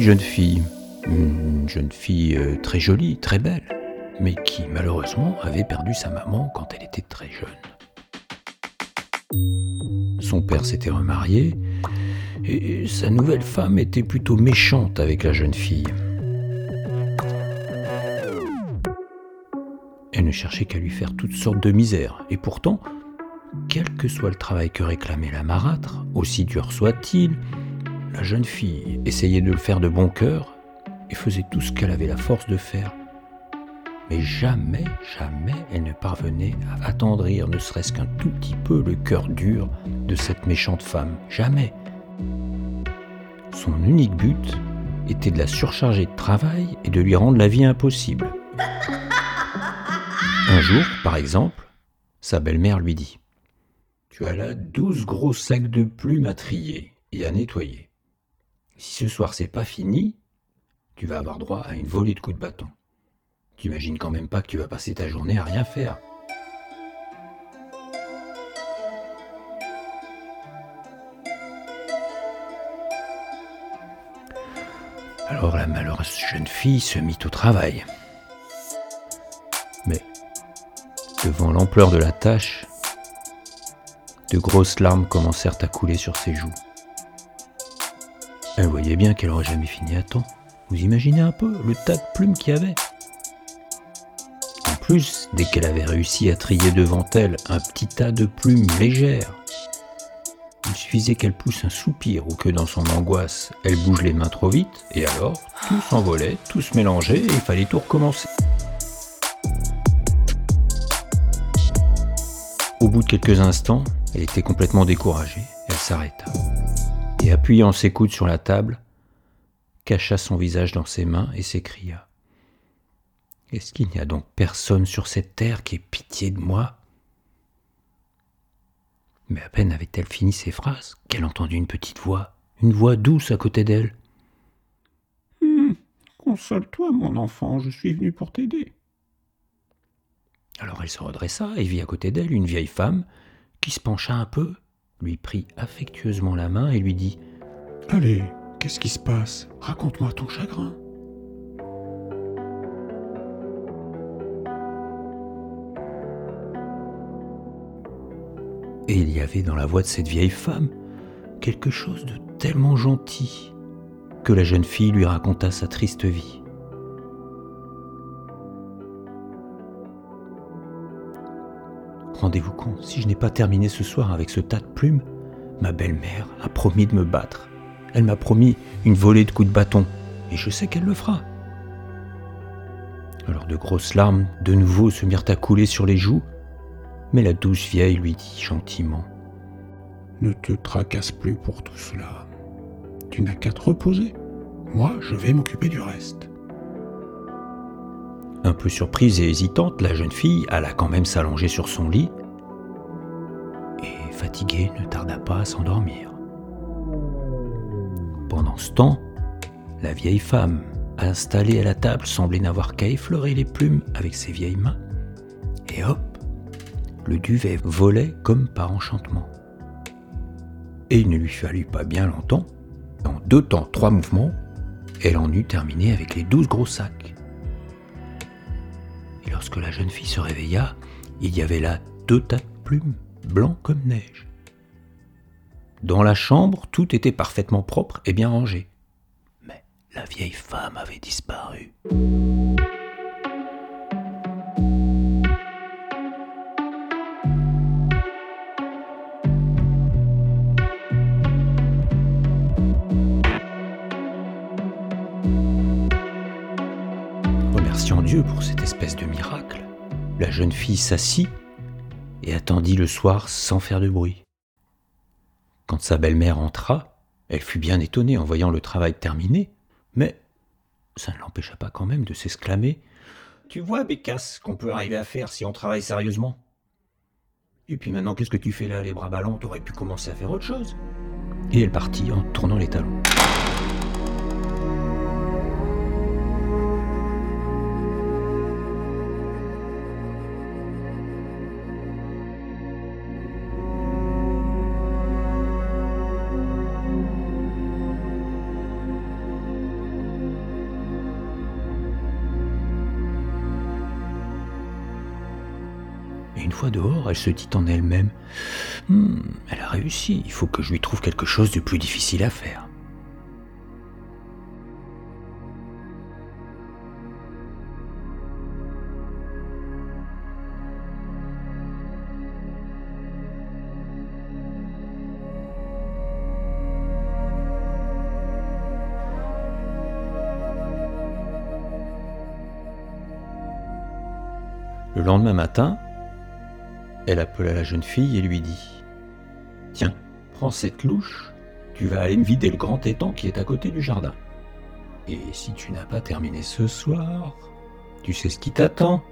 une jeune fille, une jeune fille euh, très jolie, très belle, mais qui malheureusement avait perdu sa maman quand elle était très jeune. Son père s'était remarié et sa nouvelle femme était plutôt méchante avec la jeune fille. Elle ne cherchait qu'à lui faire toutes sortes de misères, et pourtant, quel que soit le travail que réclamait la marâtre, aussi dur soit-il, la jeune fille essayait de le faire de bon cœur et faisait tout ce qu'elle avait la force de faire. Mais jamais, jamais elle ne parvenait à attendrir ne serait-ce qu'un tout petit peu le cœur dur de cette méchante femme. Jamais. Son unique but était de la surcharger de travail et de lui rendre la vie impossible. Un jour, par exemple, sa belle-mère lui dit Tu as là douze gros sacs de plumes à trier et à nettoyer. Si ce soir c'est pas fini, tu vas avoir droit à une volée de coups de bâton. T'imagines quand même pas que tu vas passer ta journée à rien faire. Alors la malheureuse jeune fille se mit au travail. Mais, devant l'ampleur de la tâche, de grosses larmes commencèrent à couler sur ses joues. Elle voyait bien qu'elle aurait jamais fini à temps. Vous imaginez un peu le tas de plumes qu'il y avait En plus, dès qu'elle avait réussi à trier devant elle un petit tas de plumes légères, il suffisait qu'elle pousse un soupir ou que dans son angoisse, elle bouge les mains trop vite, et alors, tout s'envolait, tout se mélangeait, et il fallait tout recommencer. Au bout de quelques instants, elle était complètement découragée, elle s'arrêta, et appuyant ses coudes sur la table, cacha son visage dans ses mains et s'écria Est-ce qu'il n'y a donc personne sur cette terre qui ait pitié de moi? Mais à peine avait-elle fini ses phrases qu'elle entendit une petite voix, une voix douce à côté d'elle. Hum, Console-toi, mon enfant, je suis venu pour t'aider. Alors elle se redressa et vit à côté d'elle une vieille femme qui se pencha un peu, lui prit affectueusement la main et lui dit Allez, Qu'est-ce qui se passe? Raconte-moi ton chagrin. Et il y avait dans la voix de cette vieille femme quelque chose de tellement gentil que la jeune fille lui raconta sa triste vie. Rendez-vous compte, si je n'ai pas terminé ce soir avec ce tas de plumes, ma belle-mère a promis de me battre. Elle m'a promis une volée de coups de bâton, et je sais qu'elle le fera. Alors de grosses larmes de nouveau se mirent à couler sur les joues, mais la douce vieille lui dit gentiment Ne te tracasse plus pour tout cela. Tu n'as qu'à te reposer. Moi, je vais m'occuper du reste. Un peu surprise et hésitante, la jeune fille alla quand même s'allonger sur son lit et, fatiguée, ne tarda pas à s'endormir. Pendant ce temps, la vieille femme, installée à la table, semblait n'avoir qu'à effleurer les plumes avec ses vieilles mains. Et hop, le duvet volait comme par enchantement. Et il ne lui fallut pas bien longtemps, en deux temps, trois mouvements, elle en eut terminé avec les douze gros sacs. Et lorsque la jeune fille se réveilla, il y avait là deux tas de plumes, blancs comme neige. Dans la chambre, tout était parfaitement propre et bien rangé. Mais la vieille femme avait disparu. Remerciant Dieu pour cette espèce de miracle, la jeune fille s'assit et attendit le soir sans faire de bruit. Quand sa belle-mère entra, elle fut bien étonnée en voyant le travail terminé, mais ça ne l'empêcha pas quand même de s'exclamer Tu vois, Bécasse, qu'on peut arriver à faire si on travaille sérieusement? Et puis maintenant, qu'est-ce que tu fais là, les bras ballants? T'aurais pu commencer à faire autre chose. Et elle partit en tournant les talons. Dehors, elle se dit en elle-même Hum, Elle a réussi, il faut que je lui trouve quelque chose de plus difficile à faire. Le lendemain matin, elle appela la jeune fille et lui dit Tiens, prends cette louche, tu vas aller vider le grand étang qui est à côté du jardin. Et si tu n'as pas terminé ce soir, tu sais ce qui t'attend.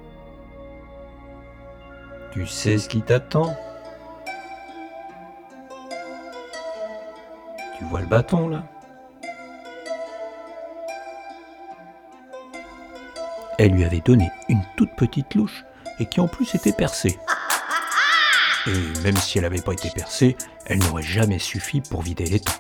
Tu sais ce qui t'attend. Tu vois le bâton là Elle lui avait donné une toute petite louche et qui en plus était percée. Et même si elle n'avait pas été percée, elle n'aurait jamais suffi pour vider l'étang.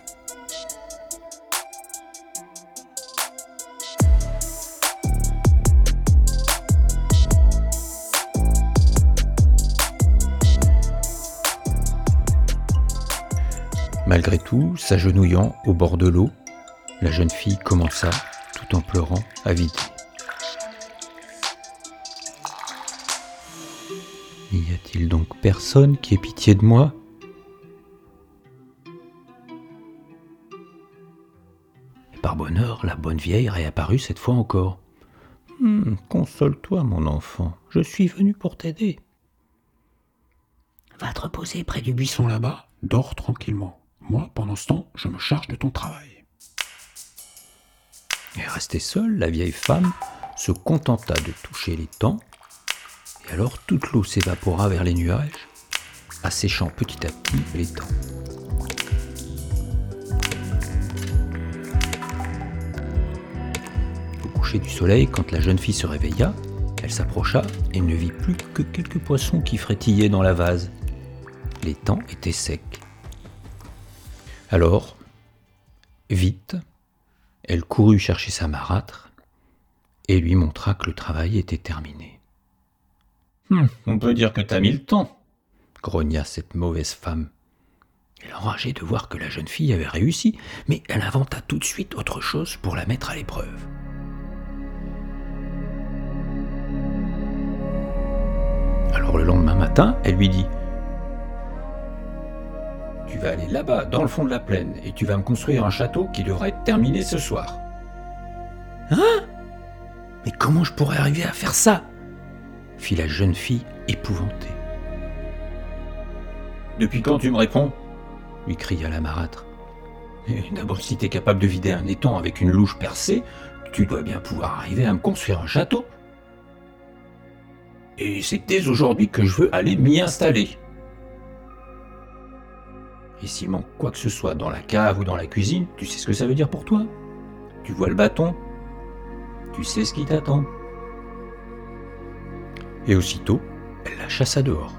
Malgré tout, s'agenouillant au bord de l'eau, la jeune fille commença, tout en pleurant, à vider. N'y a-t-il donc personne qui ait pitié de moi? Et par bonheur, la bonne vieille réapparut cette fois encore. Hum, Console-toi, mon enfant, je suis venu pour t'aider. Va te reposer près du buisson là-bas, dors tranquillement. Moi, pendant ce temps, je me charge de ton travail. Et restée seule, la vieille femme se contenta de toucher les temps, alors toute l'eau s'évapora vers les nuages, asséchant petit à petit temps. Au coucher du soleil, quand la jeune fille se réveilla, elle s'approcha et ne vit plus que quelques poissons qui frétillaient dans la vase. Les temps étaient secs. Alors, vite, elle courut chercher sa marâtre et lui montra que le travail était terminé. On peut dire que t'as mis le temps, grogna cette mauvaise femme. Elle enrageait de voir que la jeune fille avait réussi, mais elle inventa tout de suite autre chose pour la mettre à l'épreuve. Alors le lendemain matin, elle lui dit Tu vas aller là-bas, dans le fond de la plaine, et tu vas me construire un château qui devrait être terminé ce soir. Hein? Mais comment je pourrais arriver à faire ça? Fit la jeune fille épouvantée. Depuis quand tu me réponds? lui cria la marâtre. Eh, D'abord, si t'es capable de vider un étang avec une louche percée, tu dois bien pouvoir arriver à me construire un château. Et c'est dès aujourd'hui que je veux aller m'y installer. Et s'il manque quoi que ce soit dans la cave ou dans la cuisine, tu sais ce que ça veut dire pour toi? Tu vois le bâton? Tu sais ce qui t'attend Et aussitôt, elle la chassa dehors.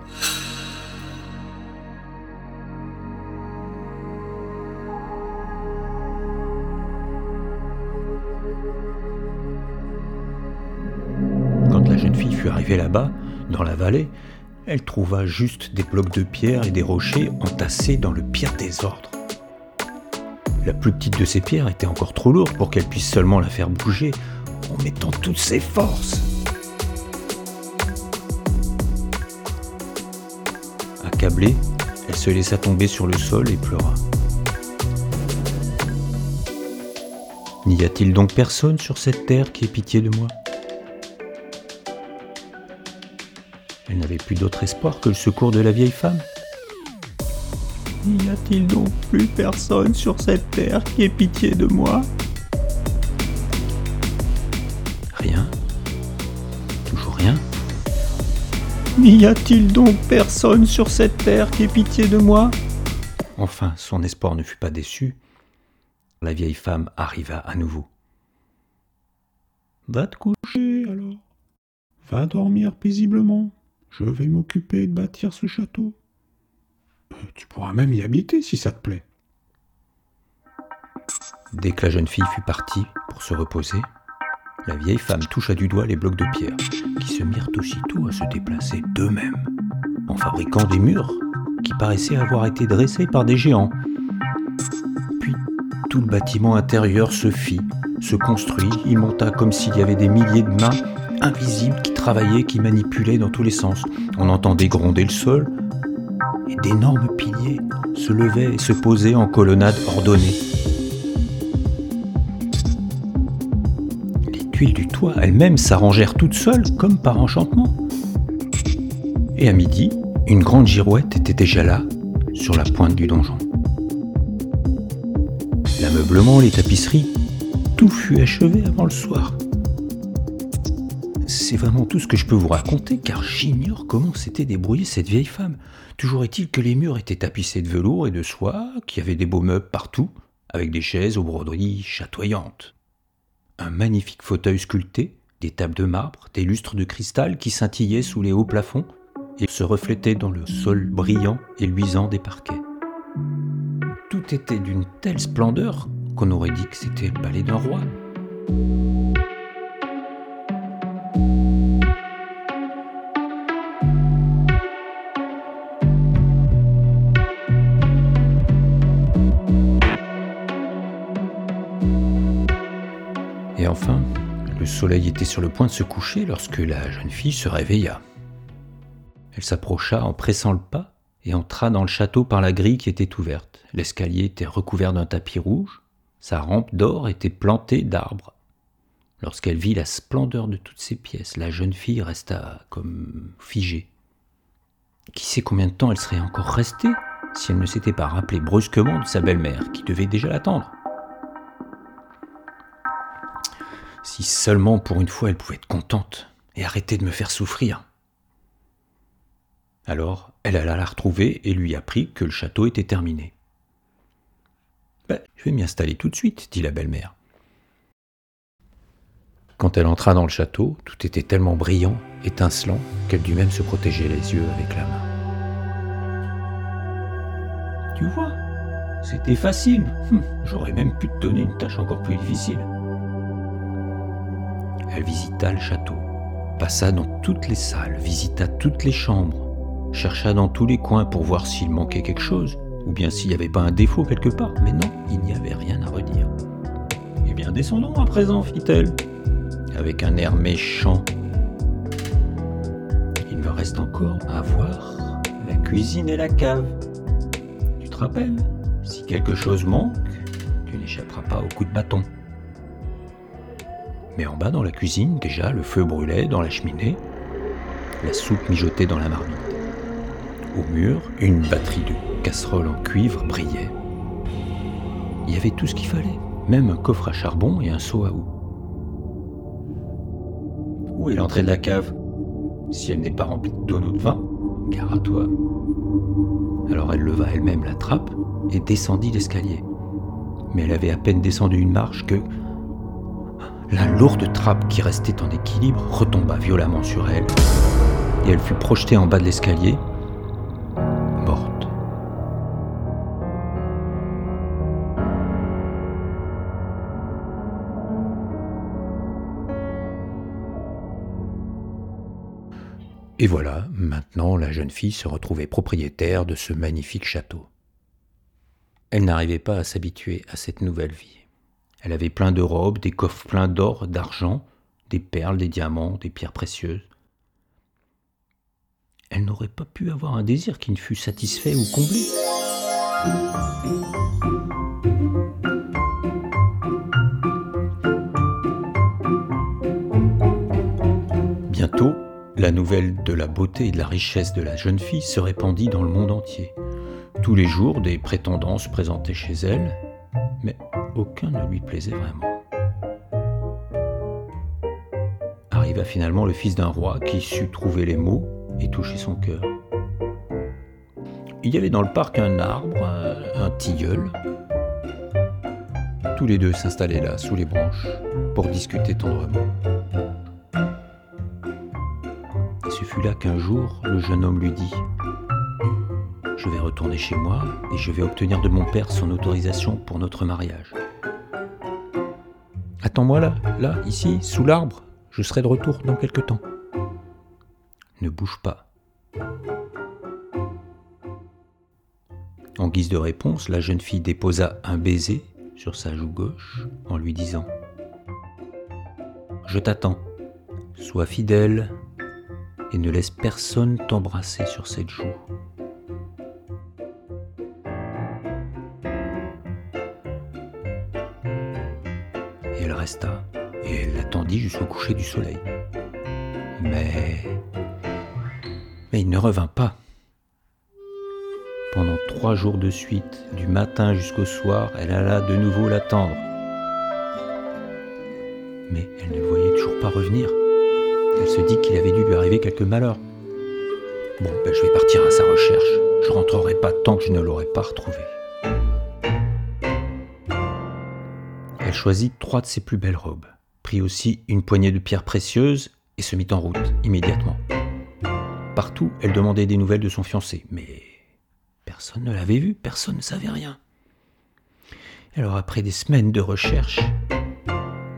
Quand la jeune fille fut arrivée là-bas, dans la vallée, elle trouva juste des blocs de pierre et des rochers entassés dans le pire désordre. La plus petite de ces pierres était encore trop lourde pour qu'elle puisse seulement la faire bouger en mettant toutes ses forces. Accablée, elle se laissa tomber sur le sol et pleura. N'y a-t-il donc personne sur cette terre qui ait pitié de moi? Elle n'avait plus d'autre espoir que le secours de la vieille femme. N'y a-t-il donc plus personne sur cette terre qui ait pitié de moi? N'y a-t-il donc personne sur cette terre qui ait pitié de moi? Enfin, son espoir ne fut pas déçu. La vieille femme arriva à nouveau. Va te coucher alors. Va dormir paisiblement. Je vais m'occuper de bâtir ce château. Euh, Tu pourras même y habiter si ça te plaît. Dès que la jeune fille fut partie pour se reposer, la vieille femme toucha du doigt les blocs de pierre, qui se mirent aussitôt à se déplacer d'eux-mêmes. en fabriquant des murs qui paraissaient avoir été dressés par des géants. Puis tout le bâtiment intérieur se fit, se construit, il monta comme s'il y avait des milliers de mains invisibles qui travaillaient, qui manipulaient dans tous les sens. On entendait gronder le sol, et d'énormes piliers se levaient et se posaient en colonnades ordonnées. Du toit elles-mêmes s'arrangèrent toutes seules, comme par enchantement. Et à midi, une grande girouette était déjà là, sur la pointe du donjon. L'ameublement, les tapisseries, tout fut achevé avant le soir. C'est vraiment tout ce que je peux vous raconter, car j'ignore comment s'était débrouillée cette vieille femme. Toujours est-il que les murs étaient tapissés de velours et de soie, qu'il y avait des beaux meubles partout, avec des chaises aux broderies chatoyantes. Un magnifique fauteuil sculpté, des tables de marbre, des lustres de cristal qui scintillaient sous les hauts plafonds et se reflétaient dans le sol brillant et luisant des parquets. Tout était d'une telle splendeur qu'on aurait dit que c'était le palais d'un roi. Soleil était sur le point de se coucher lorsque la jeune fille se réveilla. Elle s'approcha en pressant le pas et entra dans le château par la grille qui était ouverte. L'escalier était recouvert d'un tapis rouge, sa rampe d'or était plantée d'arbres. Lorsqu'elle vit la splendeur de toutes ces pièces, la jeune fille resta comme figée. Qui sait combien de temps elle serait encore restée si elle ne s'était pas rappelée brusquement de sa belle-mère qui devait déjà l'attendre? Si seulement pour une fois elle pouvait être contente et arrêter de me faire souffrir. Alors elle alla la retrouver et lui apprit que le château était terminé. Ben, je vais m'y installer tout de suite, dit la belle-mère. Quand elle entra dans le château, tout était tellement brillant, étincelant, qu'elle dut même se protéger les yeux avec la main. Tu vois, c'était facile. Hum, j'aurais même pu te donner une tâche encore plus difficile. Elle visita le château, passa dans toutes les salles, visita toutes les chambres, chercha dans tous les coins pour voir s'il manquait quelque chose, ou bien s'il n'y avait pas un défaut quelque part, mais non, il n'y avait rien à redire. Eh bien, descendons à présent, fit-elle, avec un air méchant. Il me reste encore à voir la cuisine et la cave. Tu te rappelles? Si quelque chose manque, tu n'échapperas pas au coup de bâton. Mais en bas dans la cuisine, déjà, le feu brûlait dans la cheminée, la soupe mijotait dans la marmite. Au mur, une batterie de casseroles en cuivre brillait. Il y avait tout ce qu'il fallait, même un coffre à charbon et un seau à eau. Où est l'entrée de la cave? Si elle n'est pas remplie de tonneaux de vin, gare à toi. Alors elle leva elle-même la trappe et descendit l'escalier. Mais elle avait à peine descendu une marche que la lourde trappe qui restait en équilibre retomba violemment sur elle, et elle fut projetée en bas de l'escalier, morte. Et voilà, maintenant la jeune fille se retrouvait propriétaire de ce magnifique château. Elle n'arrivait pas à s'habituer à cette nouvelle vie. Elle avait plein de robes, des coffres pleins d'or, d'argent, des perles, des diamants, des pierres précieuses. Elle n'aurait pas pu avoir un désir qui ne fût satisfait ou comblé. Bientôt, la nouvelle de la beauté et de la richesse de la jeune fille se répandit dans le monde entier. Tous les jours, des prétendants se présentaient chez elle, mais aucun ne lui plaisait vraiment. Arriva finalement le fils d'un roi qui sut trouver les mots et toucher son cœur. Il y avait dans le parc un arbre, un tilleul. Tous les deux s'installaient là, sous les branches, pour discuter tendrement. Ce fut là qu'un jour, le jeune homme lui dit Je vais retourner chez moi et je vais obtenir de mon père son autorisation pour notre mariage. Attends-moi là, là, ici, sous l'arbre. Je serai de retour dans quelque temps. Ne bouge pas. En guise de réponse, la jeune fille déposa un baiser sur sa joue gauche en lui disant ⁇ Je t'attends, sois fidèle et ne laisse personne t'embrasser sur cette joue. Et elle l'attendit jusqu'au coucher du soleil. Mais... Mais il ne revint pas. Pendant trois jours de suite, du matin jusqu'au soir, elle alla de nouveau l'attendre. Mais elle ne voyait toujours pas revenir. Elle se dit qu'il avait dû lui arriver quelque malheur. Bon, ben je vais partir à sa recherche. Je rentrerai pas tant que je ne l'aurai pas retrouvé. Elle choisit trois de ses plus belles robes, prit aussi une poignée de pierres précieuses et se mit en route immédiatement. Partout, elle demandait des nouvelles de son fiancé, mais personne ne l'avait vu, personne ne savait rien. Alors après des semaines de recherche,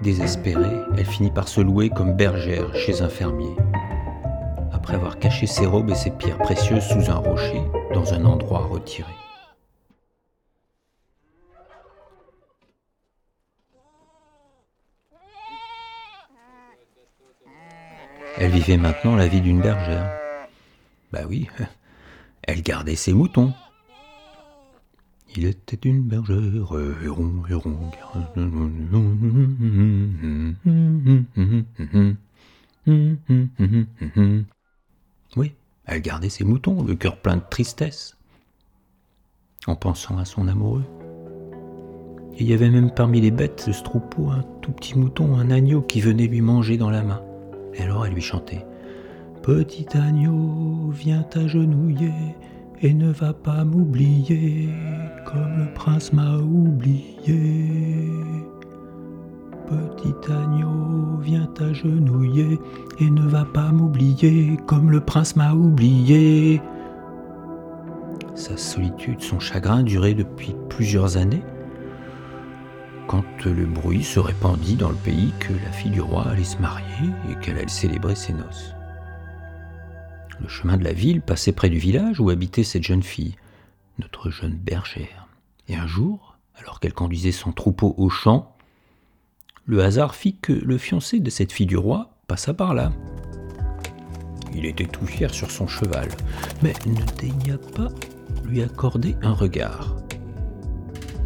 désespérée, elle finit par se louer comme bergère chez un fermier. Après avoir caché ses robes et ses pierres précieuses sous un rocher dans un endroit retiré. Elle vivait maintenant la vie d'une bergère. Bah oui, elle gardait ses moutons. Il était une bergère, Oui, elle gardait ses moutons, le cœur plein de tristesse, en pensant à son amoureux. Il y avait même parmi les bêtes de ce troupeau un tout petit mouton, un agneau qui venait lui manger dans la main. Et alors elle lui chantait Petit agneau, viens t'agenouiller et ne va pas m'oublier comme le prince m'a oublié. Petit agneau, viens t'agenouiller et ne va pas m'oublier comme le prince m'a oublié. Sa solitude, son chagrin duraient depuis plusieurs années quand le bruit se répandit dans le pays que la fille du roi allait se marier et qu'elle allait célébrer ses noces. Le chemin de la ville passait près du village où habitait cette jeune fille, notre jeune bergère. Et un jour, alors qu'elle conduisait son troupeau au champ, le hasard fit que le fiancé de cette fille du roi passa par là. Il était tout fier sur son cheval, mais ne daigna pas lui accorder un regard.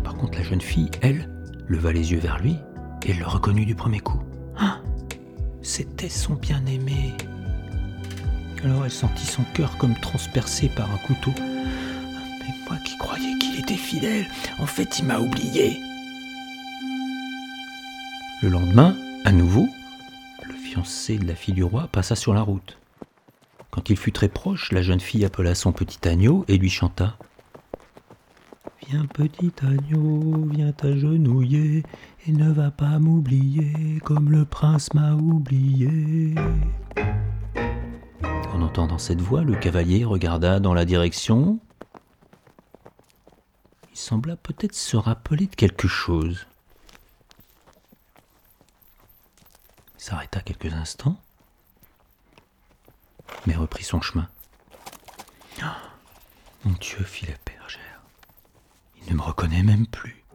Par contre, la jeune fille, elle, leva les yeux vers lui et le reconnut du premier coup. Ah C'était son bien-aimé. Alors elle sentit son cœur comme transpercé par un couteau. Mais moi qui croyais qu'il était fidèle, en fait il m'a oublié. Le lendemain, à nouveau, le fiancé de la fille du roi passa sur la route. Quand il fut très proche, la jeune fille appela son petit agneau et lui chanta Viens petit agneau, viens t'agenouiller et ne va pas m'oublier comme le prince m'a oublié. En entendant cette voix, le cavalier regarda dans la direction. Il sembla peut-être se rappeler de quelque chose. Il s'arrêta quelques instants, mais reprit son chemin. Ah, mon Dieu. Il ne me reconnaît même plus.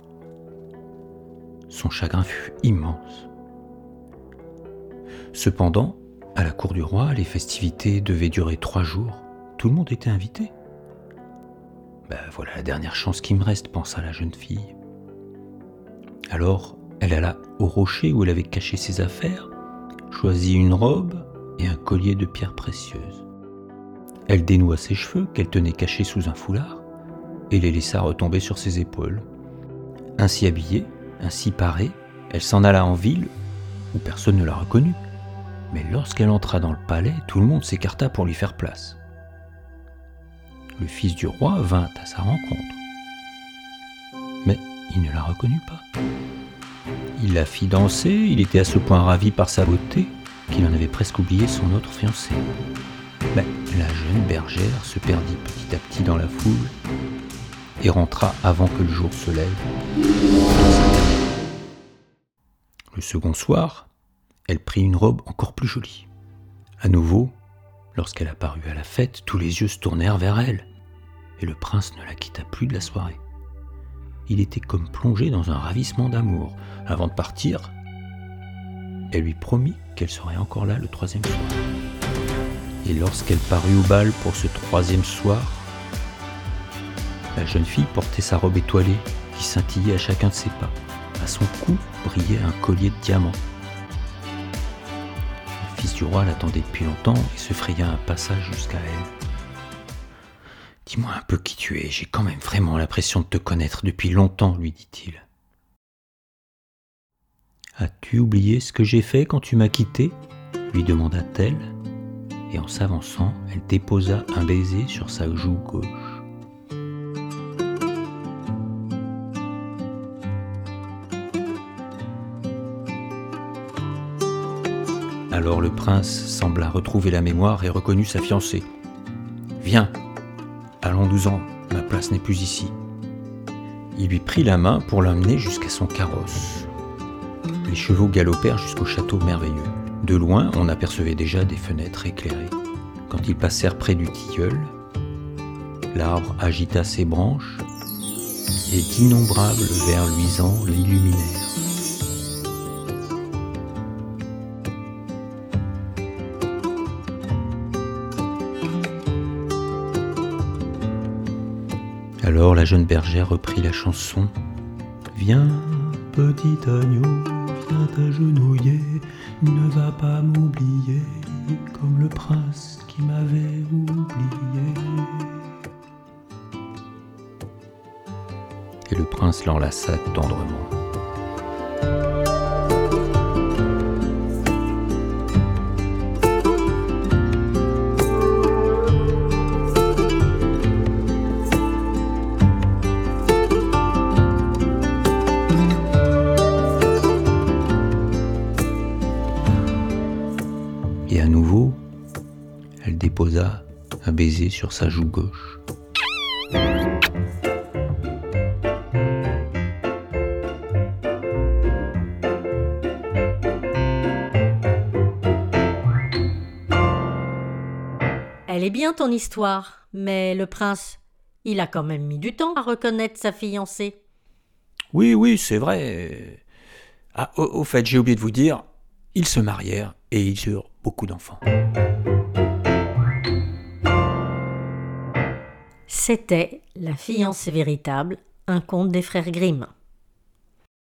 Son chagrin fut immense. Cependant, à la cour du roi, les festivités devaient durer trois jours. Tout le monde était invité. Ben voilà la dernière chance qui me reste, pensa la jeune fille. Alors, elle alla au rocher où elle avait caché ses affaires, choisit une robe et un collier de pierres précieuses. Elle dénoua ses cheveux qu'elle tenait cachés sous un foulard et les laissa retomber sur ses épaules. Ainsi habillée, ainsi parée, elle s'en alla en ville où personne ne la reconnut. Mais lorsqu'elle entra dans le palais, tout le monde s'écarta pour lui faire place. Le fils du roi vint à sa rencontre. Mais il ne la reconnut pas. Il la fit danser, il était à ce point ravi par sa beauté qu'il en avait presque oublié son autre fiancé. Mais la jeune bergère se perdit petit à petit dans la foule et rentra avant que le jour se lève. Le second soir, elle prit une robe encore plus jolie. À nouveau, lorsqu'elle apparut à la fête, tous les yeux se tournèrent vers elle. et le prince ne la quitta plus de la soirée. Il était comme plongé dans un ravissement d'amour. Avant de partir, elle lui promit qu'elle serait encore là le troisième soir. Et lorsqu'elle parut au bal pour ce troisième soir, la jeune fille portait sa robe étoilée qui scintillait à chacun de ses pas. À son cou brillait un collier de diamants. Le fils du roi l'attendait depuis longtemps et se fraya un passage jusqu'à elle. Dis-moi un peu qui tu es, j'ai quand même vraiment l'impression de te connaître depuis longtemps, lui dit-il. As-tu oublié ce que j'ai fait quand tu m'as quitté? lui demanda-t-elle, et en s'avançant, elle déposa un baiser sur sa joue gauche. Alors le prince sembla retrouver la mémoire et reconnut sa fiancée. Viens, Allons-nous-en, ma place n'est plus ici. Il lui prit la main pour l'emmener jusqu'à son carrosse. Les chevaux galopèrent jusqu'au château merveilleux. De loin, on apercevait déjà des fenêtres éclairées. Quand ils passèrent près du tilleul, l'arbre agita ses branches et d'innombrables vers luisants l'illuminèrent. Alors la jeune bergère reprit la chanson. Viens, petit agneau, viens t'agenouiller, ne va pas m'oublier, comme le prince qui m'avait oublié. Et le prince l'enlaça tendrement. Nouveau, elle déposa un baiser sur sa joue gauche. Elle est bien ton histoire, mais le prince, il a quand même mis du temps à reconnaître sa fiancée. Oui, oui, c'est vrai. Ah, au, au fait, j'ai oublié de vous dire, ils se marièrent et ils eurent beaucoup d'enfants. C'était La fiancée véritable, un conte des frères Grimm.